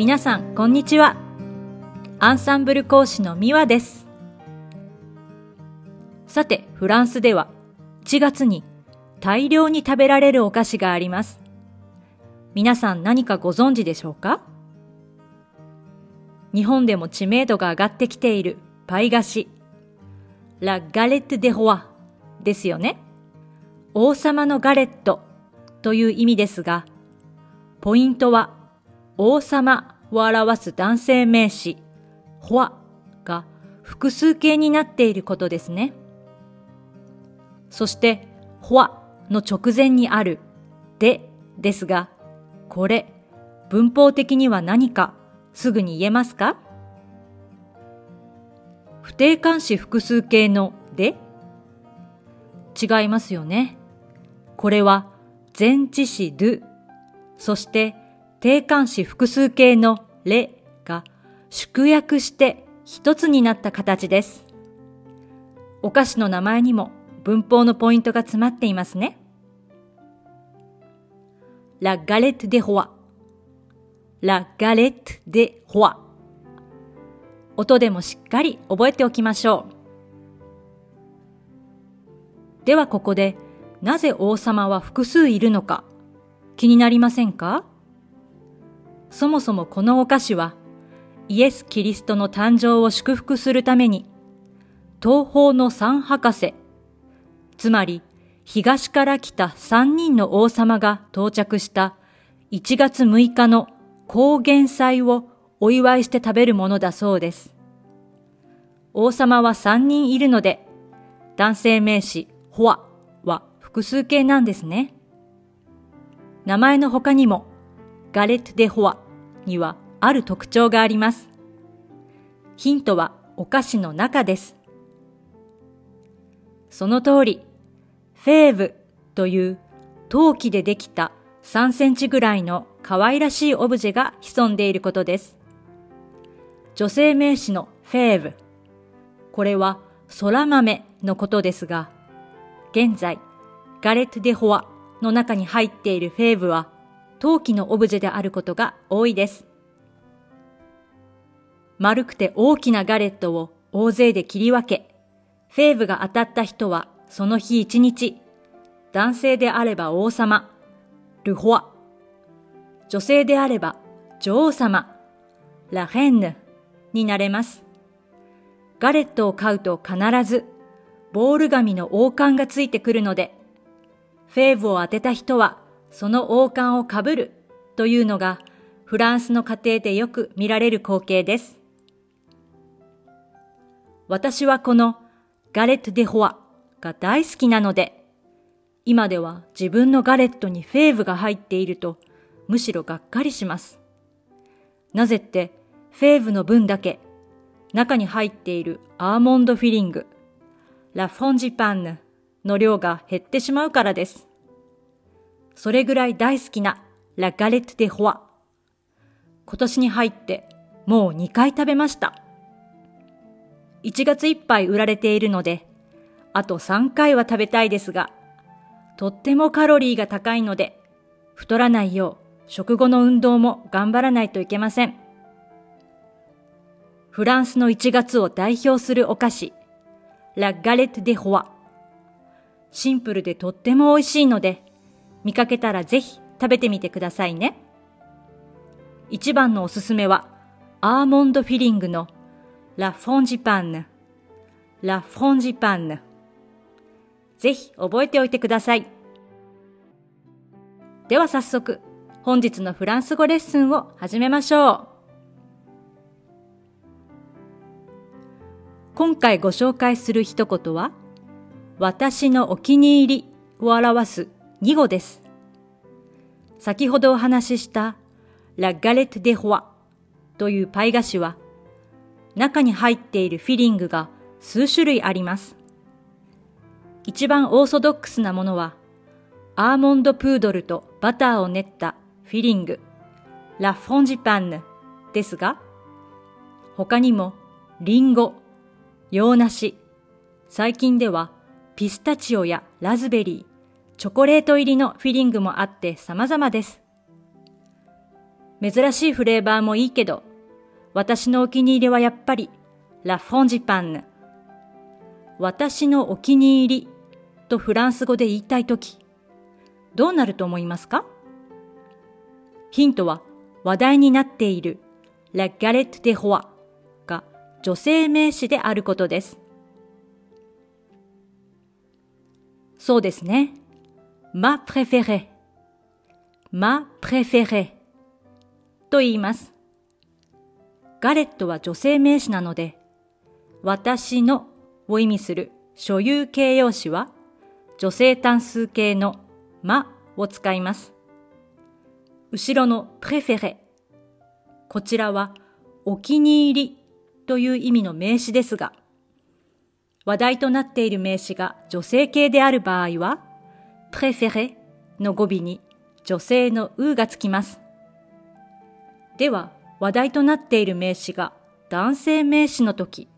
皆さん、こんにちは。アンサンブル講師のミワです。さて、フランスでは1月に大量に食べられるお菓子があります。皆さん何かご存知でしょうか？日本でも知名度が上がってきているパイ菓子、ラ・ガレット・デ・ホワですよね。王様のガレットという意味ですが、ポイントは王様を表す男性名詞、ホワが複数形になっていることですね。そして、ホワの直前にあるでですが、これ、文法的には何かすぐに言えますか？不定冠詞複数形ので違いますよね。これは前置詞 do、そして定冠詞複数形のれが縮約して一つになった形です。お菓子の名前にも文法のポイントが詰まっていますね。La galette des rois La galette des rois 音でもしっかり覚えておきましょう。ではここでなぜ王様は複数いるのか気になりませんか？そもそもこのお菓子はイエス・キリストの誕生を祝福するために東方の三博士、つまり東から来た三人の王様が到着した1月6日の高原祭をお祝いして食べるものだそうです。王様は3人いるので、男性名詞、ホアは複数形なんですね。名前の他にも、ガレット・デ・ホアにはある特徴があります。ヒントはお菓子の中です。その通り、フェーブという陶器でできた3センチぐらいの可愛らしいオブジェが潜んでいることです。女性名詞のフェーブ。これは空豆のことですが、現在、ガレット・デ・ホアの中に入っているフェーブは陶器のオブジェであることが多いです。丸くて大きなガレットを大勢で切り分け、フェーブが当たった人はその日一日、男性であれば王様、ルホア、女性であれば女王様、ラヘンヌになれます。ガレットを買うと必ずボール紙の王冠がついてくるので、フェーブを当てた人はその王冠をかぶるというのがフランスの家庭でよく見られる光景です。私はこのガレット・デ・ホアが大好きなので、今では自分のガレットにフェーブが入っているとむしろがっかりします。なぜってフェーブの分だけ中に入っているアーモンドフィリング、ラフォンジパンヌの量が減ってしまうからです。それぐらい大好きなラガレット・デ・ホア。今年に入ってもう2回食べました。1月いっぱい売られているので、あと3回は食べたいですが、とってもカロリーが高いので、太らないよう食後の運動も頑張らないといけません。フランスの1月を代表するお菓子、ラ・ガレット・デ・ホワ。シンプルでとっても美味しいので、見かけたらぜひ食べてみてくださいね。一番のおすすめは、アーモンドフィリングのラ・フォンジパンヌ。ラ・フォンジパンヌ。ぜひ覚えておいてください。では早速、本日のフランス語レッスンを始めましょう。今回ご紹介する一言は、私のお気に入りを表す2語です。先ほどお話ししたラ・ガレット・デ・ホワというパイ菓子は、中に入っているフィリングが数種類あります。一番オーソドックスなものは、アーモンドプードルとバターを練ったフィリング、ラ・フォンジパンヌですが、他にもリンゴ、洋梨、最近ではピスタチオやラズベリー、チョコレート入りのフィリングもあって様々です。珍しいフレーバーもいいけど、私のお気に入りはやっぱり、ラフォンジパンヌ。私のお気に入りとフランス語で言いたいとき、どうなると思いますか？ヒントは話題になっているラガレット・デ・ホアが女性名詞であることです。そうですね。まプレフェレ。まプレフェレ。と言います。ガレットは女性名詞なので、私のを意味する所有形容詞は女性単数形のまを使います。後ろのプレフェレ。こちらはお気に入りという意味の名詞ですが、話題となっている名詞が女性形である場合は、プレフェレの語尾に女性のうがつきます。では、話題となっている名詞が男性名詞の時、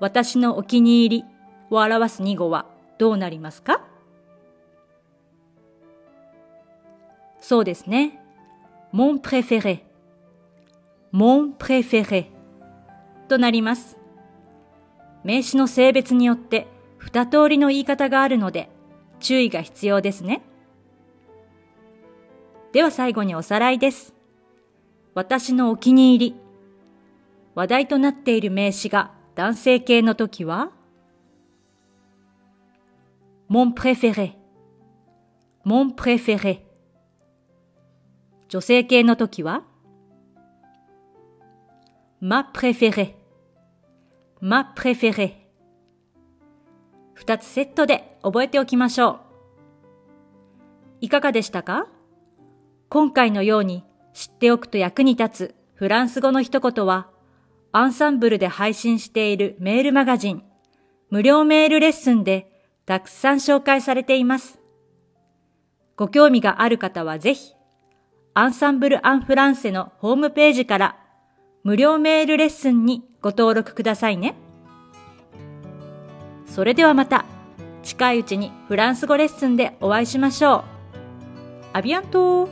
私のお気に入りを表す2語はどうなりますか？そうですね。mon préféré, mon préféré となります。名詞の性別によって二通りの言い方があるので注意が必要ですね。では最後におさらいです。私のお気に入り。話題となっている名詞が男性形の時は、mon préféré, mon préféré。女性形の時は、ma préférée, ma préféré.。2つセットで覚えておきましょう。いかがでしたか？今回のように知っておくと役に立つフランス語の一言は、アンサンブルで配信しているメールマガジン、無料メールレッスンでたくさん紹介されています。ご興味がある方はぜひ、アンサンブル・アン・フランセのホームページから無料メールレッスンにご登録くださいね。それではまた近いうちにフランス語レッスンでお会いしましょう。アビアント